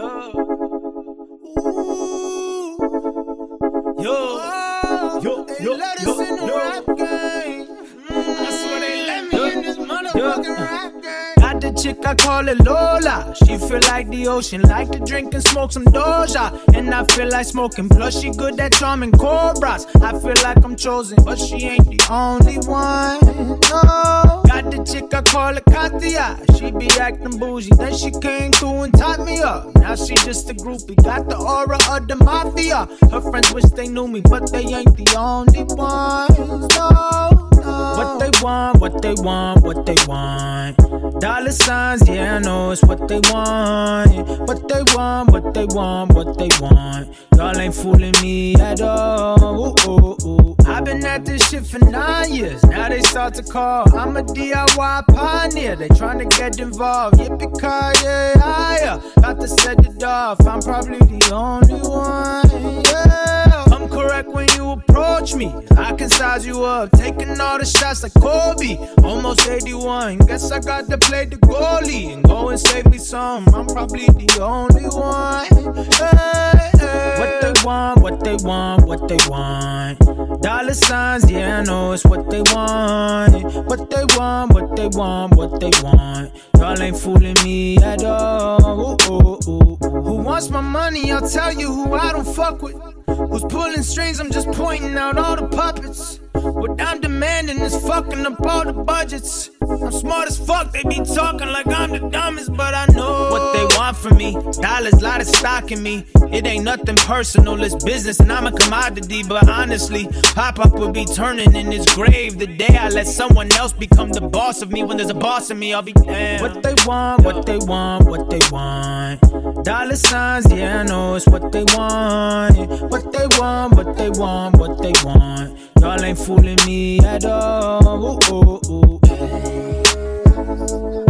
Yo, yo, oh, yo, yo, yo. That's why they let me in this motherfucking rap game. Got the chick, I call it Lola. She feel like the ocean, like to drink and smoke some Doja. And I feel like smoking, plus she good at charming cobras. I feel like I'm chosen, but she ain't the only one. No. Got the chick, I call it Katia. She be acting bougie, then she came through and tied me up. Now she just a groupie, got the aura of the mafia. Her friends wish they knew me, but they ain't the only ones. No. What they want, what they want, what they want. Dollar signs, yeah, I know it's what they want. What they want, what they want, what they want. Y'all ain't fooling me at all. Ooh, ooh, ooh. I've been at this shit for nine years. Now they start to call. I'm a DIY pioneer. They trying to get involved. Yippee ki yeah, yeah. Got to set it off. I'm probably the only one. Yeah. When you approach me. I can size you up. Taking all the shots like Kobe. Almost 81. Guess I got to play the goalie and go and save me some. I'm probably the only one. Hey, hey. What they want, what they want, what they want. Dollar signs, yeah, I know it's what they want. What they want, what they want, what they want. Y'all ain't fooling me at all. Ooh, ooh, ooh. Who wants my money? I'll tell you who I don't fuck with. Who's pulling strings? I'm just pointing out all the puppets. What I'm demanding is fucking up all the budgets. I'm smart as fuck, they be talking like I'm the dumbest, but I know what they want from me. Dollars, lot of stock in me. It ain't nothing personal, it's business, and I'm a commodity. But honestly, Pop Up will be turning in his grave the day I let someone else become the boss of me. When there's a boss of me, I'll be damned. What they want, what they want, what they want. Dollar signs, yeah, I know it's what they want. What they want, what they want, what they want. Y'all ain't fooling me at all. Ooh, ooh, ooh. Bye.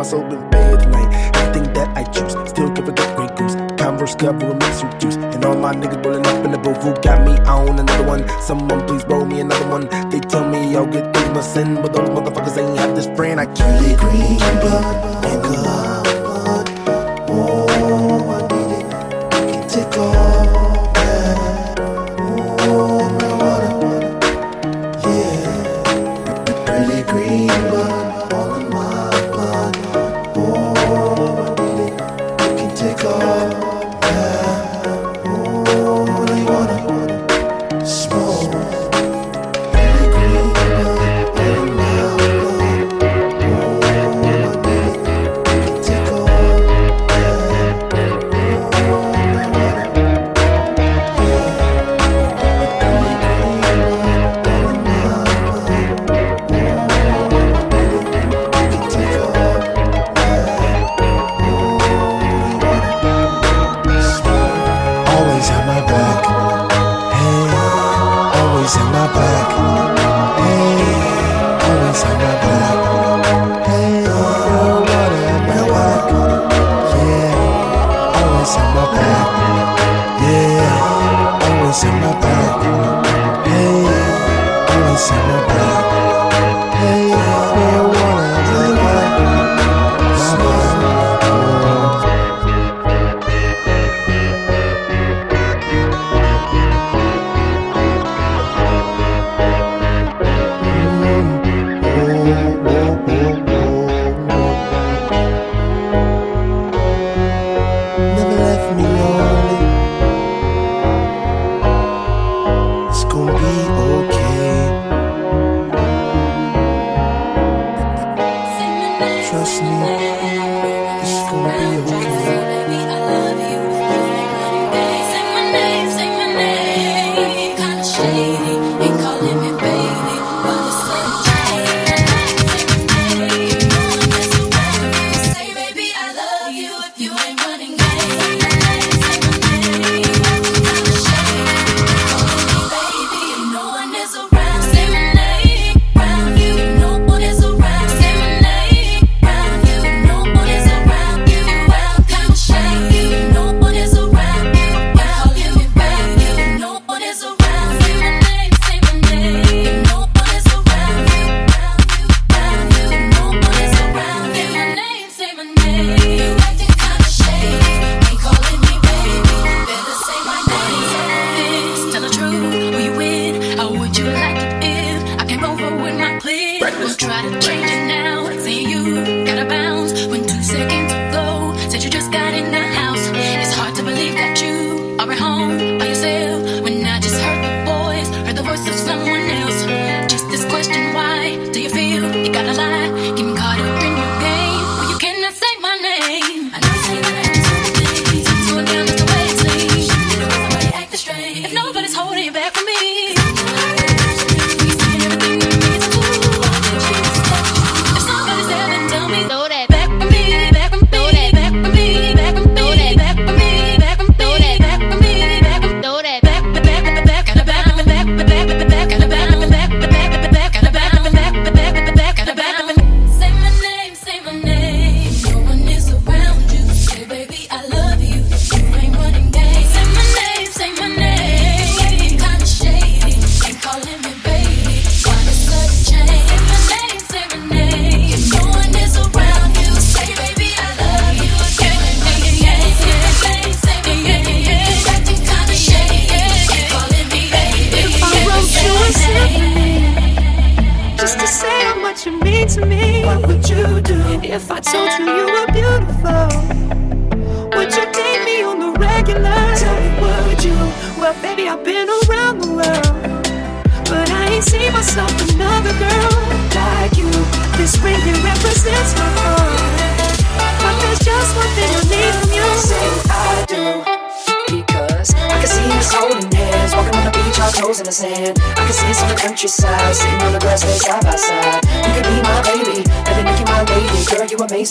My soul been fed tonight. Everything that I choose, still can't forget Grey Goose. Converse cover with with juice. And all my niggas rolling up in the booth got me on another one. Someone please Please don't try to change it now. See you gotta bounce when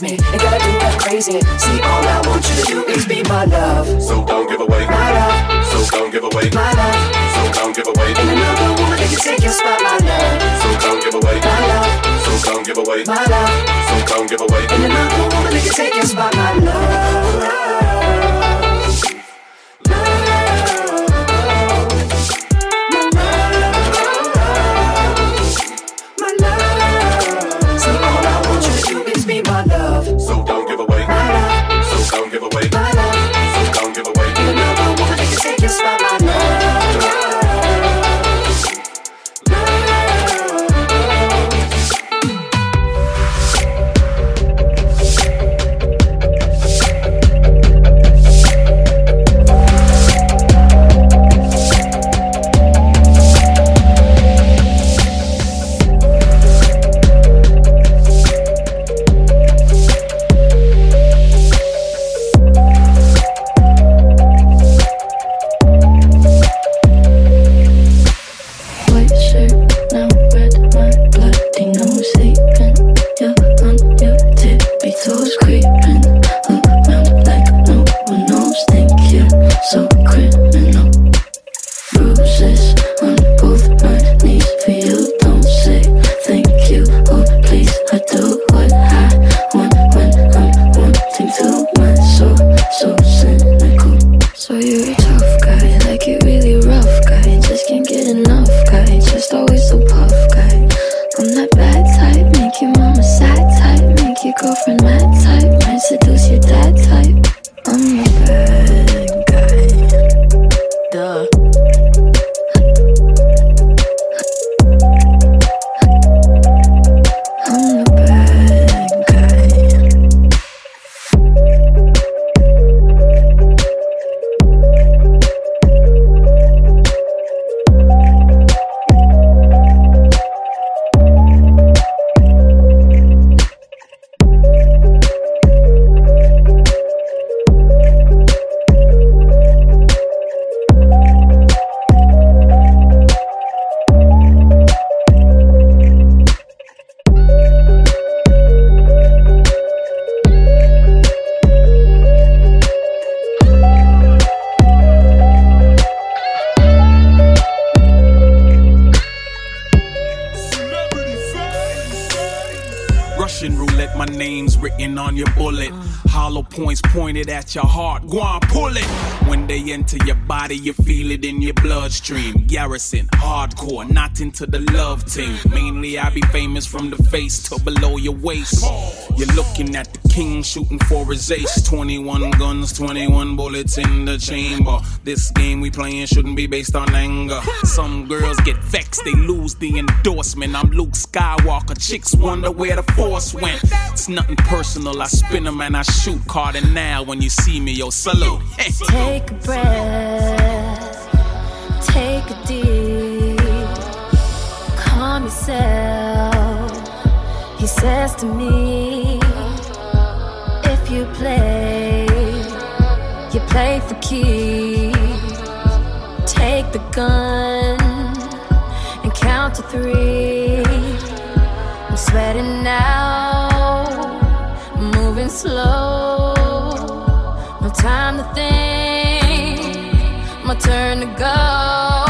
amaze me. Ain't gotta do that crazy. See, all I want you to do is be my love. So don't give away my love. So don't give away my love. So don't give away. And another woman that can take your spot, my love. So don't give away my love. So don't give away my love. So don't give away. And another woman that can take your spot, my love. Hollow points pointed at your heart. Go on, pull it. When they enter your body, you feel it in your bloodstream. Garrison, hardcore, not into the love team. Mainly, I be famous from the face to below your waist. You're looking at the king shooting for his ace. 21 guns, 21 bullets in the chamber. This game we playing shouldn't be based on anger. Some girls get vexed, they lose the endorsement. I'm Luke Skywalker. Chicks wonder where the force went. It's nothing personal. I spin them and I shoot. Cardinal when you see me, yo, salute. Take a breath, take a deep, calm yourself. He says to me, play, you play for keeps. Take the gun and count to three. I'm sweating now, moving slow. No time to think, my turn to go.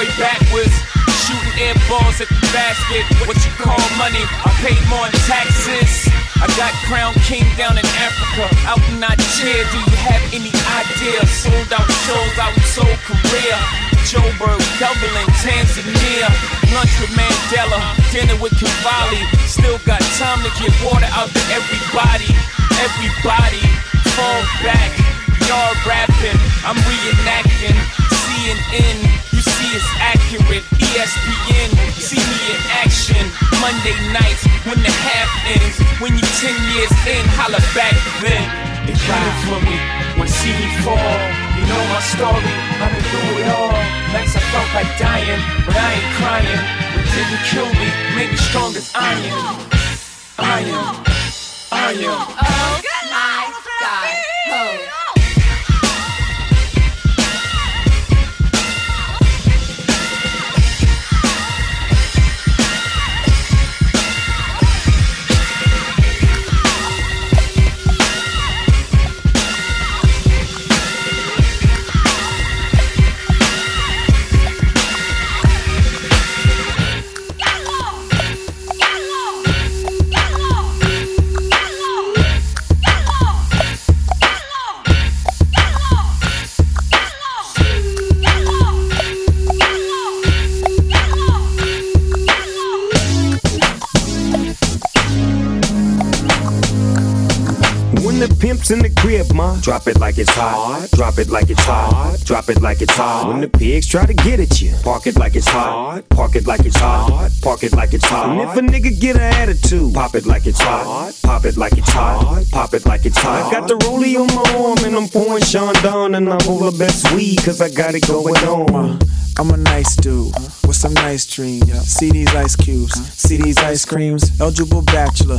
Boy backwards. Shooting air balls at the basket, what you call money. I paid more in taxes. I got Crown King down in Africa, out in Nigeria. Do you have any idea? Sold out shows out in Seoul, Korea. Joburg, Dublin, Tanzania. Lunch with Mandela, dinner with Cavalli. Still got time to get water out to everybody. Everybody, fall back. Y'all rapping, I'm reenacting. CNN, it's accurate. ESPN, see me in action. Monday nights when the half ends. When you 10 years in, holla back then. They gunning for me when see me fall. You know my story, I've been through it all. Nights I felt like dying, but I ain't crying. What didn't kill me made me strong as iron. Iron. Iron. Oh, the pimp's in the crib, ma, drop it like it's hot. Drop it like it's hot. Drop it like it's hot. When the pigs try to get at you, park it like it's hot. Park it like it's hot. Park it like it's hot. And if a nigga get an attitude, pop it like it's hot. Pop it like it's hot. Pop it like it's hot. I got the rollie on my arm and I'm pouring Chandon and I'm roll the best weed cause I got it going on. I'm a nice dude with some nice dreams. See these ice cubes, see these ice creams. Eligible bachelor,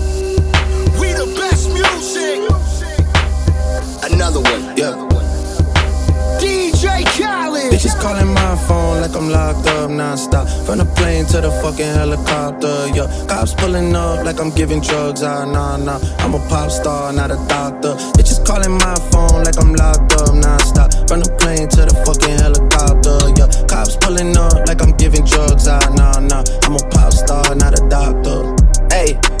music. Another one, yeah. DJ Khaled. Bitches calling my phone like I'm locked up nonstop. From the plane to the fucking helicopter, yo Cops pulling up like I'm giving drugs, ah, nah, nah. I'm a pop star, not a doctor. Bitches calling my phone like I'm locked up nonstop. From the plane to the fucking helicopter, yo Cops pulling up like I'm giving drugs, ah, nah, nah. I'm a pop star, not a doctor. Hey.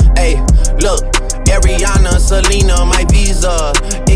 Look, Ariana, Selena, my visa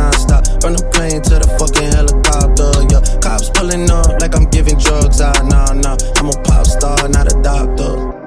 non-stop. From the plane to the fucking helicopter, yeah. Cops pulling up like I'm giving drugs out, nah, nah. I'm a pop star, not a doctor.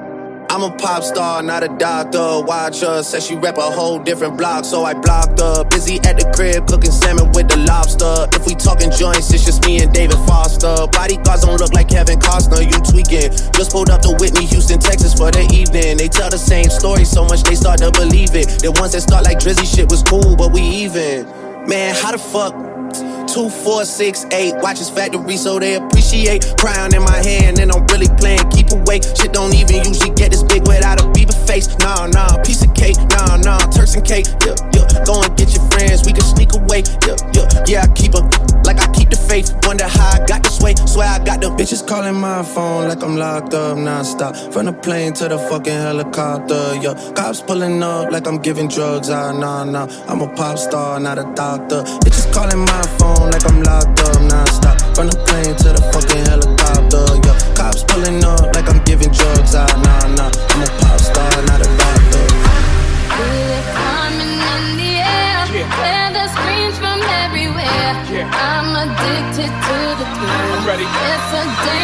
I'm a pop star, not a doctor. Watch her, said she rep a whole different block, so I blocked her. Busy at the crib, cooking salmon with the lobster. If we talking joints, it's just me and David Foster. Bodyguards don't look like Kevin Costner, you tweaking. Just pulled up to Whitney, Houston, Texas for the evening. They tell the same story so much they start to believe it. The ones that start like Drizzy shit was cool, but we even. Man, how the fuck 2468, watches factory so they appreciate. Crown in my hand and I'm really playing keep away. Shit don't even usually get this big without a Bieber face. Nah, nah, piece of cake, nah, nah, Turks and cake. Yeah, yeah, go and get your friends, we can sneak away. Yeah, yeah, yeah, I keep her like I keep the faith. Wonder how I got this way, swear I got the bitches calling my phone like I'm locked up non-stop. From the plane to the fucking helicopter, yeah. Cops pulling up like I'm giving drugs, ah, nah, nah. I'm a pop star, not a doctor. Bitches calling my my phone like I'm locked up non-stop. From the plane to the fucking helicopter, yeah. Cops pulling up like I'm giving drugs out. Nah, nah, I'm a pop star, not a doctor. The I'm. It's a day.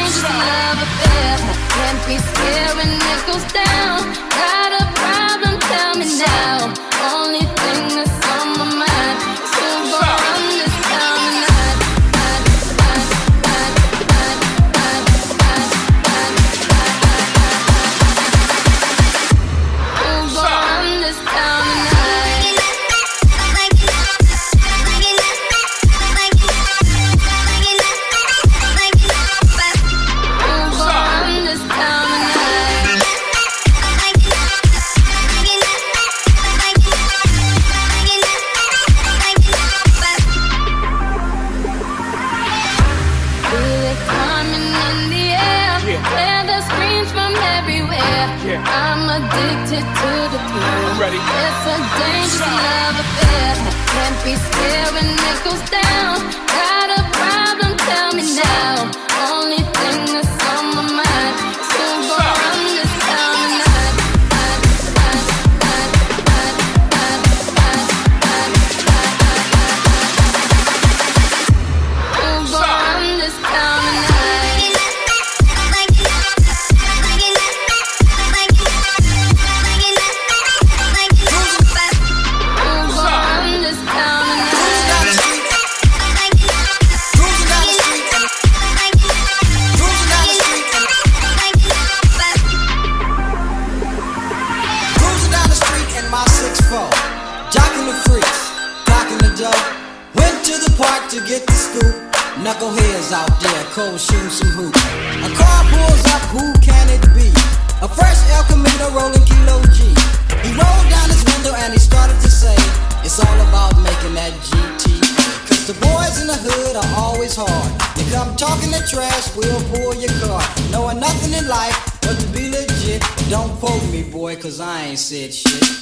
Christ will pull your car. Knowing nothing in life but to be legit. Don't quote me, boy, cause I ain't said shit.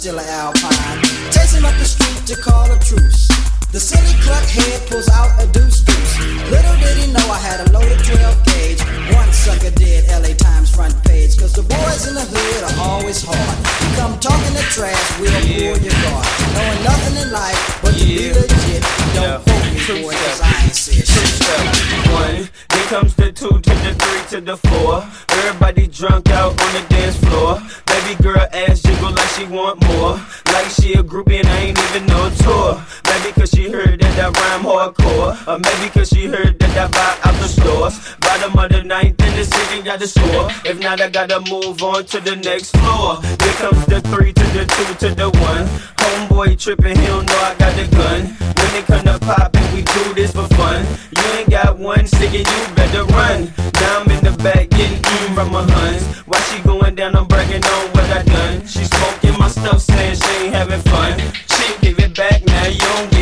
still an Alpine. the score. If not, I gotta move on to the next floor. Here comes the three to the two to the one. Homeboy tripping, he don't know I got the gun. When it come to poppin', we do this for fun. You ain't got one, singing, you better run. Now I'm in the back getting eaten from my huns. While she going down, I'm bragging on what I done. She smoking my stuff, saying she ain't having fun. She give it back now, you don't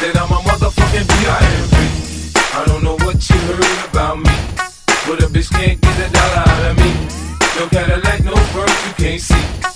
that I'm a motherfucking P.I.M.P. I don't know what you heard about me, but a bitch can't get a dollar out of me. No Cadillac, no birds you can't see.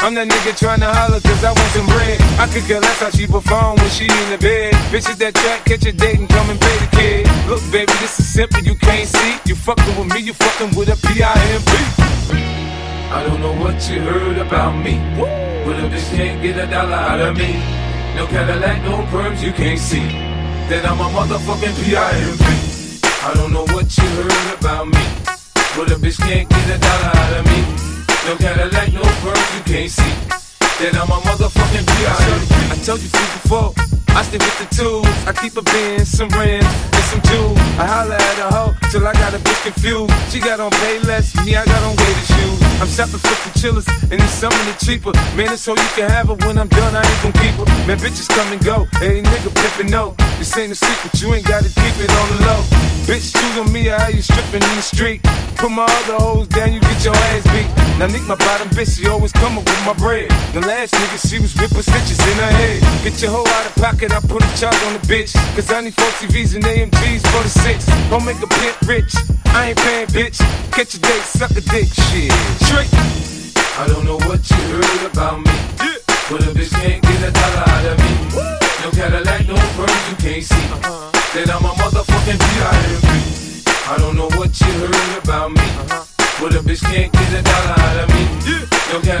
I'm that nigga trying to holler cause I want some bread. I could care less how she perform when she in the bed. Bitches that track, catch a date and come and pay the kid. Look, baby, this is simple, you can't see. You fucking with me, you fucking with a P-I-M-P. I don't know what you heard about me. But a bitch can't get a dollar out of me. No Cadillac, no perms, you can't see. Then I'm a motherfucking P.I.M.P. I don't know what you heard about me. But a bitch can't get a dollar out of me. No Cadillac, no perms, you can't see. Then I'm a motherfucking P.I.M.P. I told you two before. I stick with the tools. I keep a bin, some rims, and some jewels. I holla at a hoe till I got a bitch confused. She got on Payless, me I got on gator shoes. I'm shopping for the chillers, and it's some of the cheaper. Man, it's so you can have her when I'm done. I ain't gon' keep her. Man, bitches come and go. Hey, nigga pimpin' no. This ain't a secret, you ain't gotta keep it on the low. Bitch, choose on me, I how you stripping in the street. Put my other hoes down, you get your ass beat. Now, Nick, my bottom bitch, she always come up with my bread. The last nigga, she was whipping stitches in her head. Get your hoe out of pocket, I put a charge on the bitch. Cause I need four TVs and AMGs for the six. Don't make a pimp rich. I ain't paying, bitch. Catch a date, suck a dick, shit. Trick. I don't know what you heard about me. But a bitch can't get a dollar out of me. No Cadillac, no perms, you can't see. Uh-huh. Then I'm a motherfucking P.I.M.P. I don't know what you heard about me. Uh-huh. But a bitch can't get a dollar out of me. No Cadillac, no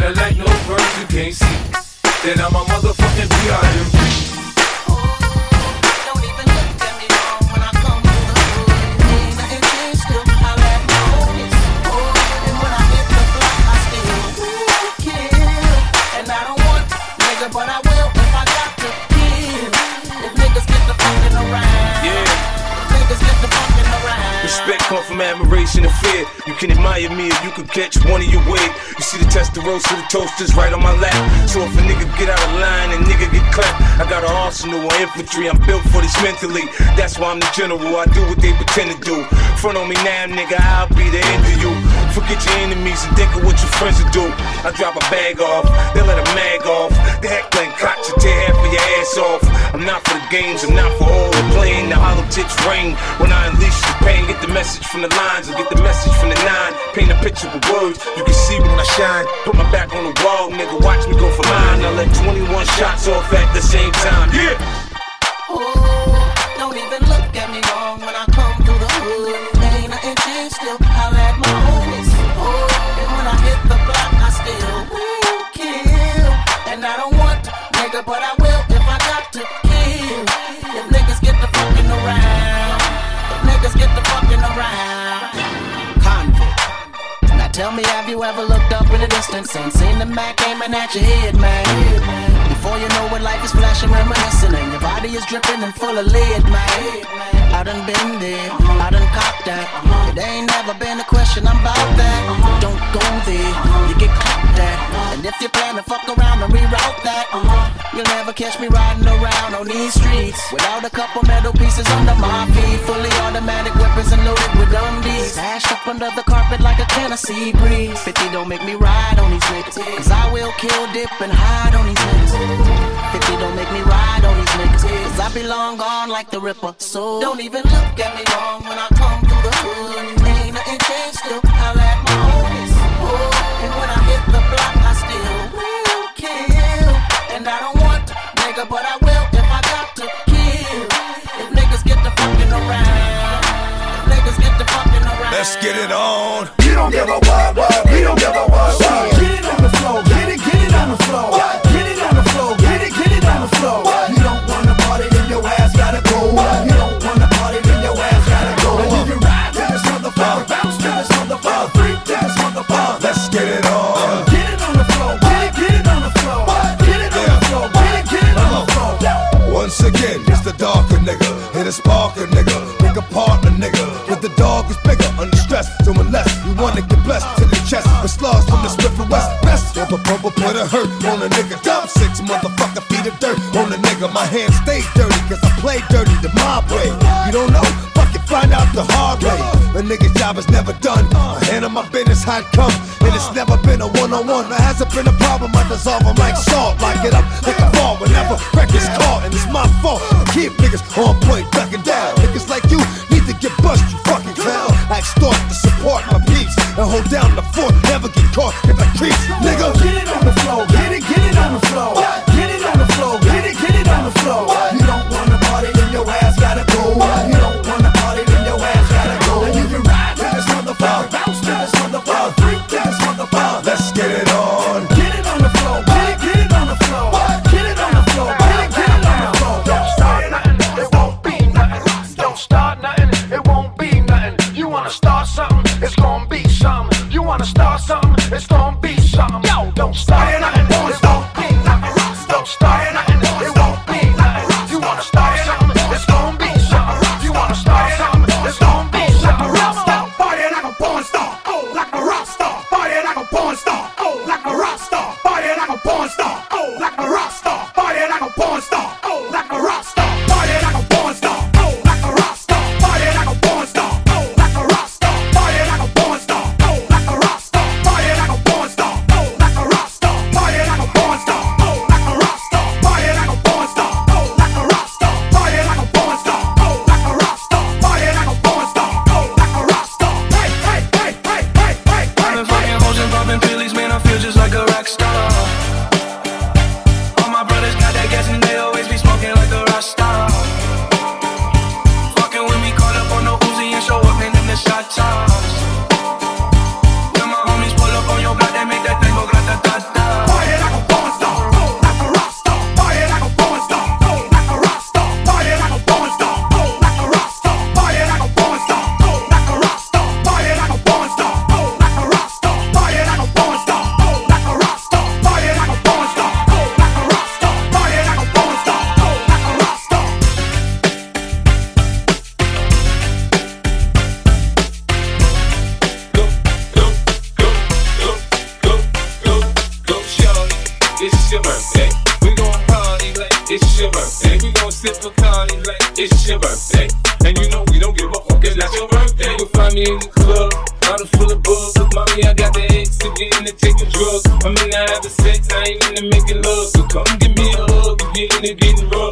The right arsenal of infantry. I'm built for this mentally. That's why I'm the general. I do what they pretend to do. Front on me now, nigga, I'll be the end of you. Forget your enemies and think of what your friends will do. I drop a bag off, they let a mag off. The Heckler & Koch to tear half of your ass off. I'm not for the games, I'm not for all the playing. The hollow tips ring when I unleash the pain. Get the message from the lines or get the message from the nine. Paint a picture with words, you can see when I shine. Put my back on the wall, nigga, watch me go for mine. I let 21 shots off at the same time. Yeah. Oh, don't even look at me wrong when I come through the hood. Ain't nothing changed, still holla at my homies. Oh, and when I hit the block, I still will kill. And I don't want to, nigga, but I will if I got to kill. If niggas get the fucking around, if niggas get the fucking around. Convict. Now tell me, have you ever looked up in the distance and seen the Mac aiming at your head, man? Before you know it, life is flashing, reminiscing, and your body is dripping and full of lead, man. I done been there, I done copped that. It ain't never been a question, about that. Don't go there, you get caught that. And if you plan to fuck around and reroute that, you'll never catch me riding around on these streets without a couple metal pieces under my feet. Fully automatic weapons and loaded with undies. Stashed up under the carpet like a Tennessee breeze. 50 don't make me ride on these niggas. Cause I will kill, dip, and hide on these niggas. 50 don't make me ride on these niggas. Cause I be long gone like the Ripper. So don't even look at me wrong when I come through the hood. Ain't nothing changed, still Let's get it on. You don't give a what, what, we don't give a what, what. Get it on the floor, get it, get it on the floor. What? Get it on the floor, get it, get it on the floor. What? You don't wanna party, then your ass gotta go. What? You don't wanna party, then your ass gotta go. And you ride to this motherfucker, bounce to this motherfucker, freak to this motherfucker. Let's get it on. Get it on the floor, get it, get it on the floor. Get it on the floor, get it, get it on the floor. Once again, it's the darker nigga. Hit a sparker nigga. Pick a partner nigga. Cause the dog is bigger one that get blessed to the chest with slugs from the spit for west. Best the bubble put a hurt on a nigga. Dump six motherfucker feet of dirt on a nigga. My hands stay dirty cause I play dirty the mob way. You don't know? Fuck it, find out the hard way. A nigga's job is never done. I handle my business how it come. And it's never been a one on one. There hasn't been a problem. I dissolve them like salt. Lock it up like a fall whenever records caught. And it's my fault. I keep niggas on point, ducking down. Niggas like you need to get bust, you fucking clown. I extort the support and hold down the fort. Never get caught It's your birthday. And you know we don't give a fuck, it's not your birthday. You'll find me in the club. Bottles full of bugs, cause mommy, I got the X. If you into taking drugs, I'm in the having sex, I ain't into making love. So come give me a hug if you into getting rough.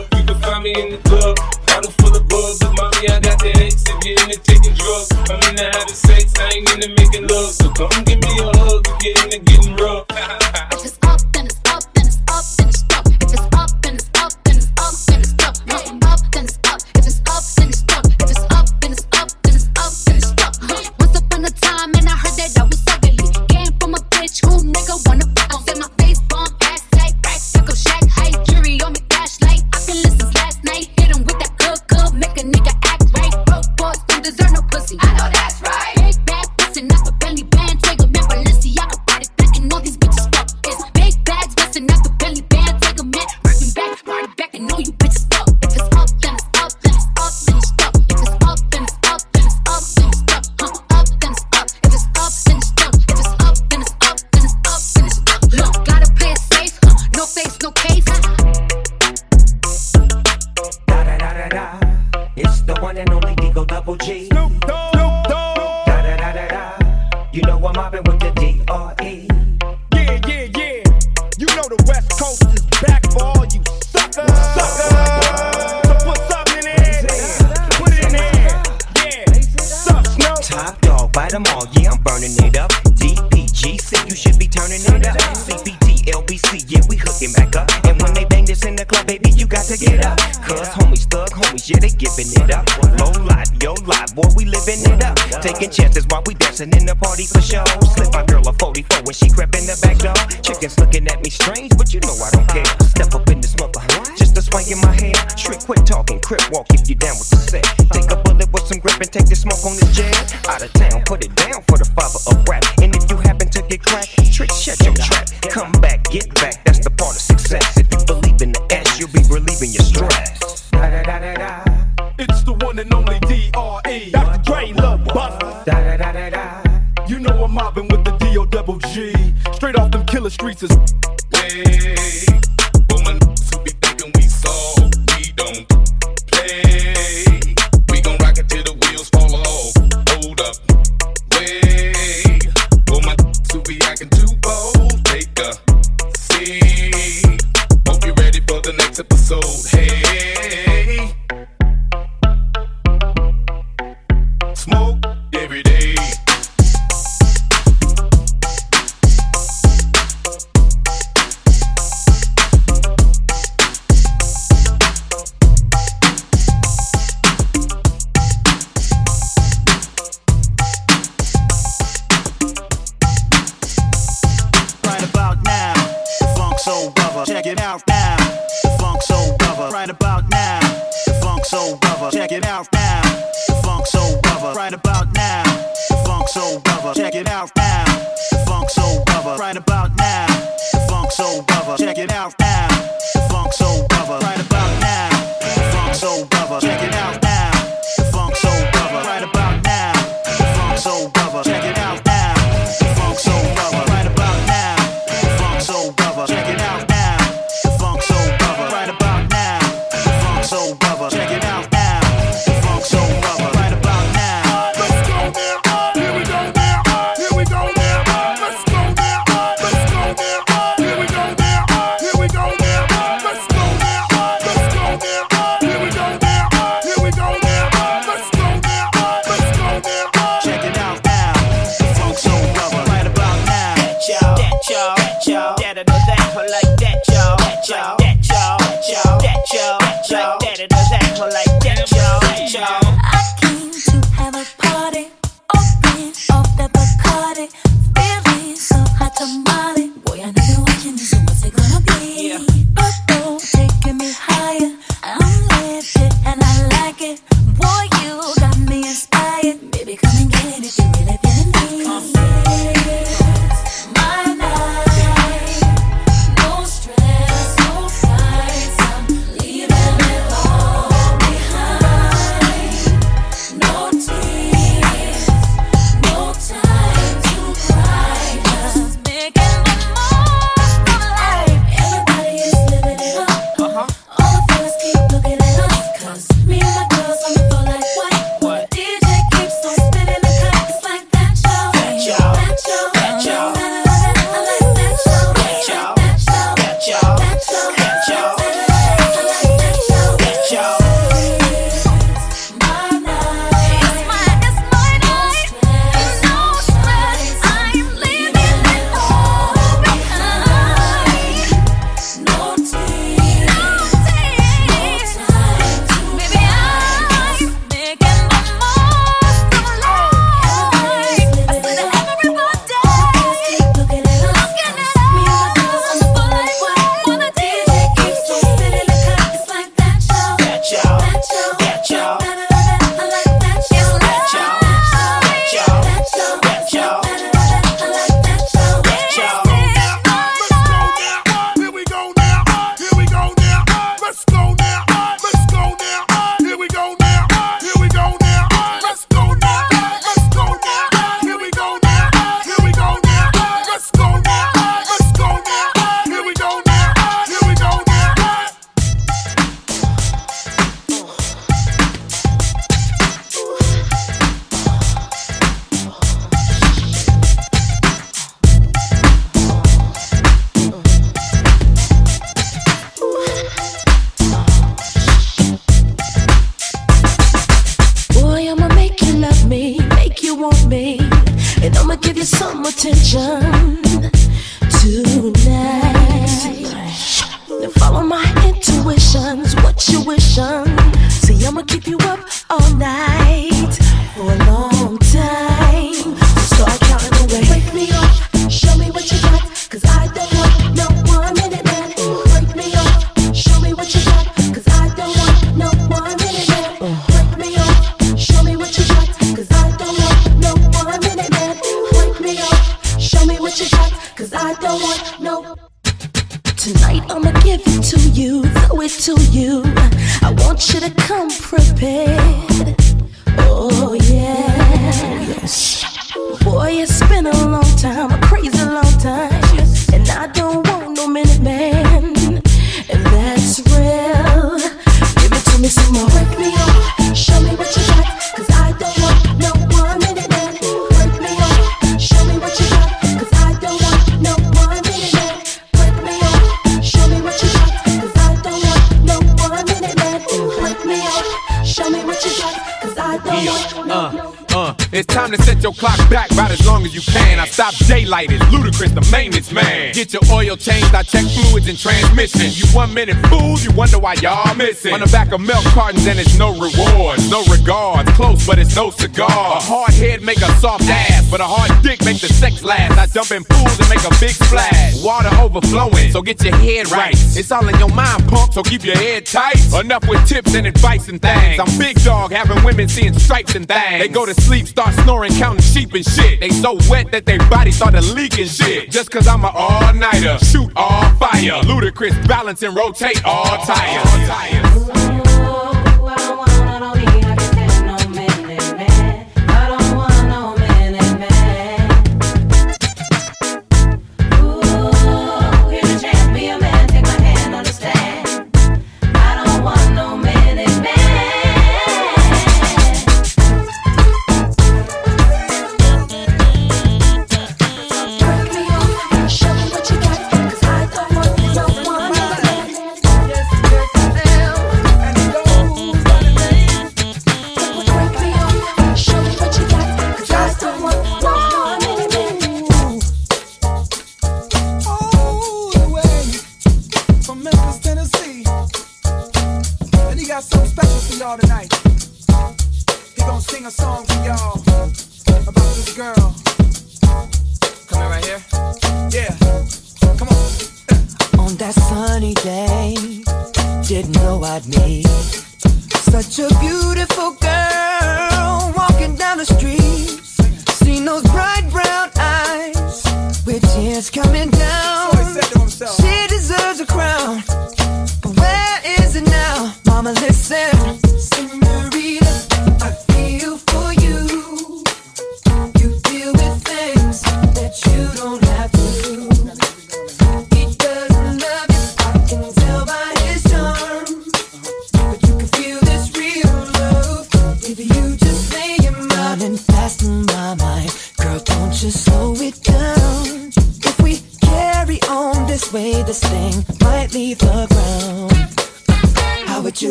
you know I don't care. Step up in this mother, just a swing in my hand. Trick, quit talking, crip walk if you down with the set. Take a bullet with some grip and take the smoke on this jet. Out of town, put it down for the father of rap. And if you happen to get cracked, trick, shut your trap. Come back, get back, that's the part of success. If you believe in the ass, you'll be relieving your stress. It's the one and only D.R.E. Dr. Dre, Love Buster. You know I'm mobbing with the D.O. Straight off them killer streets is. Hey, Cause I don't want no Uh, uh, it's time to set your clock back about as long as you can. I stop daylight, it's Ludacris, the maintenance man. Get your oil changed, I check fluids and transmission. You one minute fools, you wonder why y'all missing. On the back of milk cartons, and it's no rewards, no regards. Close, but it's no cigar. A hard head make a soft ass, but a hard dick make the sex last. I jump in pools and make a big splash. Water overflowing, so get your head right. It's all in your mind, punk, so keep your head tight. Enough with tips and advice and things. I'm big dog, having women seeing stripes and things. They go to sleep, start snoring, counting sheep and shit. They so wet that their body started leaking shit. Just cause I'm an all-nighter, shoot all fire. Ludacris balance and rotate all tires. A song for y'all about this girl. Coming right here? Yeah. On that sunny day, didn't know I'd meet such a beautiful girl walking down the street. Seen those bright brown eyes with tears coming down.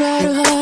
Try to hide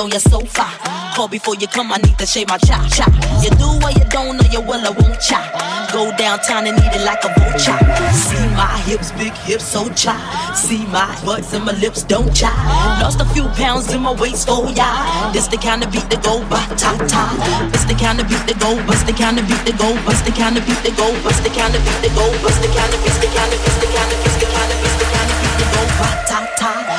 on your sofa. Call before you come, I need to shave my chop chop. You do what you don't, know you will, I won't chop. Go downtown and eat it like a vulture. See my hips, big hips, so chop. See my butts and my lips, don't chop. Lost a few pounds in my waist, oh yeah. This the kind of beat that go ba ta ta. This the kind of beat that go, bust the kind of beat that go, bust the kind of beat that go, bust the kind of beat that go, bust the kind of beat, the kind of beat, the kind of beat, the kind of beat, the kind of beat that go ba ta ta.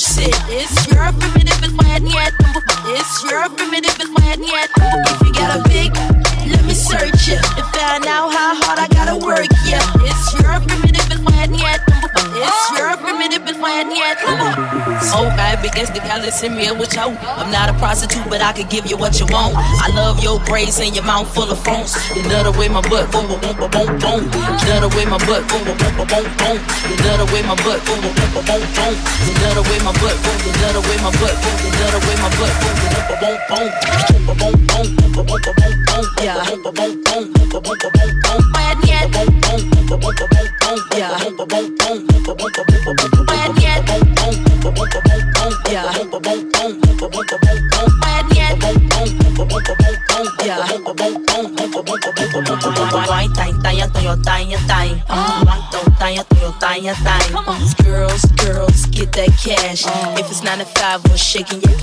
shit. It's your primitive and wet yet. It's your primitive and wet yet. If you got a big, let me search it to find out how hard I gotta work. Yeah, it's your primitive and wet yet. It's your primitive and wet yet. Come Oh up against the galaxy mirror with you. I'm not a prostitute, but I can give you what you want. I love your braids and your mouth full of phones. You love the way my butt boom boom boom boom boom. You love the way my butt boom boom boom boom boom. You love the way my butt boom boom boom boom boom. You love the way my butt boom. You love the way my butt boom. You love the way my butt boom boom boom boom boom boom boom boom boom boom. boom, boom. Yeah. boom boom boom boom yet? yeah. Girls, girls, get that cash. If it's nine to five, we're shaking your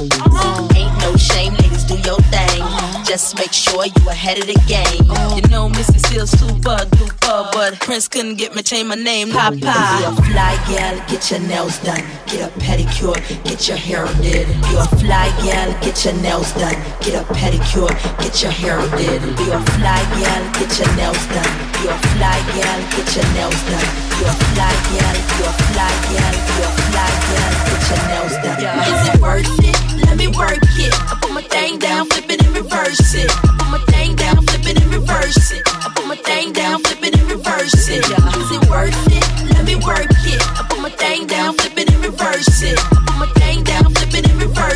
Ain't no shame, ladies, do your thing. Just make sure you ahead of the game. You know, Missy still super duper, but Prince couldn't get me change my name, Papa. Be a fly gal, get your nails done, get a pedicure, get your hair did. Be a fly gal, get your nails done, get a pedicure, get your hair did. Be a fly gal, get your nails done. Be a fly gal, get your nails done. Be a fly gal, be a fly gal, be a fly gal, get your nails done. Is it worth it? Let me work it. I put my thing down, flip it and reverse it. I put my thing down, flip it and reverse it. I put my thing down, flip it and reverse it. Is it worth it? Let me work it. I put my thing down, flip it and reverse it.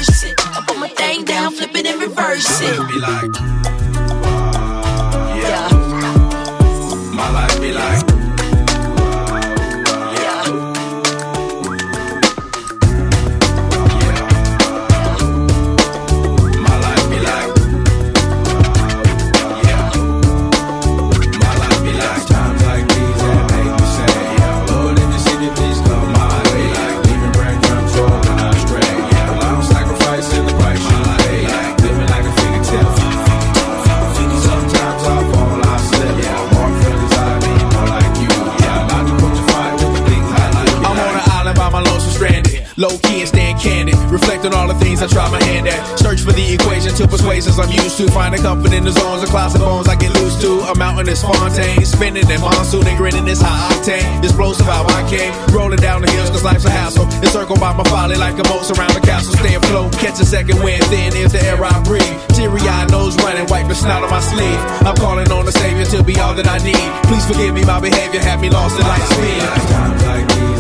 I put my thing down, flip it and reverse it. Be like, Low key and candid. Reflect on all the things I try my hand at. Search for the equation to persuasions I'm used to. Finding comfort in the zones of closet bones I get loose to. A mountain is Fontaine. Spinning in monsoon and grinning is high octane. Explosive how I came. Rolling down the hills cause life's a hassle. Encircled by my folly like a moat around the castle. Stay afloat. Catch a second wind. Thin is the air I breathe. Teary eyed nose running. The snout on my sleeve. I'm calling on the Savior to be all that I need. Please forgive me, my behavior had me lost in light speed.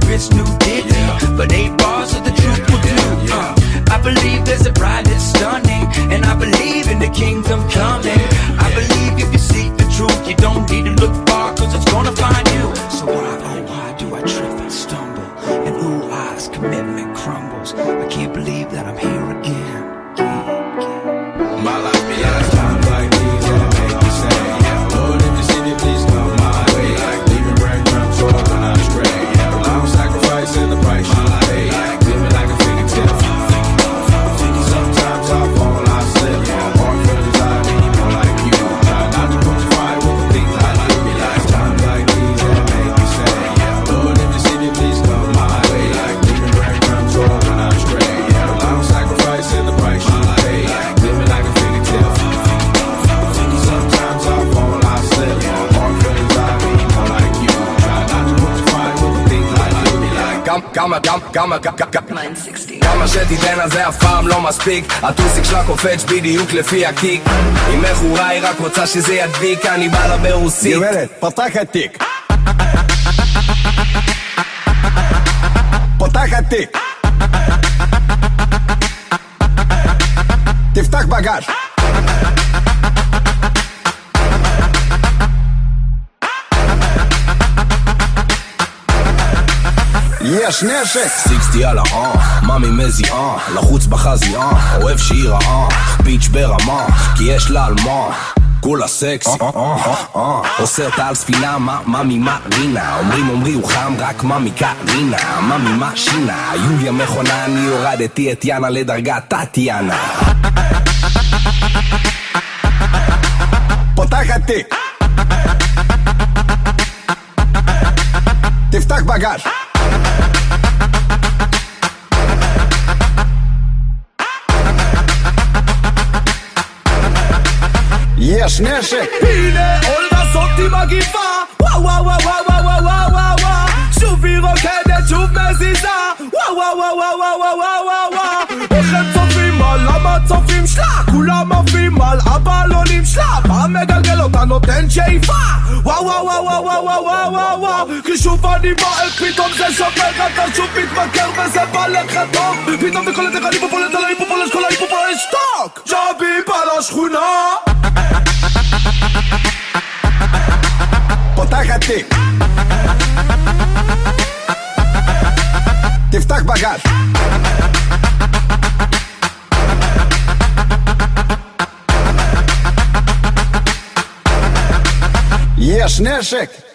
The grits, new ditty. But eight bars of the truth will do. Uh, I believe there's a bride that's stunning, and I believe in the kingdom coming. כמה, כמה שתיתן על זה אף פעם לא מספיק. הטוסיק שלה קופץ בדיוק לפי הקיק. היא מכורה היא רק רוצה שזה ידביק אני בא לה ברוסית. גברת, פתח התיק. פותח התיק. תפתח בגש יש נשק! 60 על האה, מאמי מזיעה, לחוץ בחזי אה, אוהב שהיא רעה, ביץ' ברמה, כי יש לה על מה. כולה סקסי, עושה אותה על ספינה, מאמי מרינה, אומרים אומרי הוא חם, רק מאמי קרינה, מאמי מה שינה, יוליה מכונה, אני הורדתי את יאנה לדרגת טטיאנה. פותח התיק תפתח בגש יש נשק! הנה אולגה זאתי מגיפה וואו וואו וואו וואו וואו וואו וואו וואו שוב היא רוקדת שוב מזיזה וואו וואו וואו וואו וואו וואו וואו וואו איך הם צופים על המצופים שלה כולם עפים על הבלונים שלה. פעם מגלגל אותה נותן שאיפה. וואו וואו וואו וואו וואו וואו וואו וואו כי שוב אני בועט פתאום זה שובר אתה שוב מתמכר וזה בא לך טוב. פתאום זה קולט לך היפופולט על ההיפופולט כל ההיפופולט שטוק ג'אבי בא לשכונה. פותחת תיק תפתח sehr schnell schickt.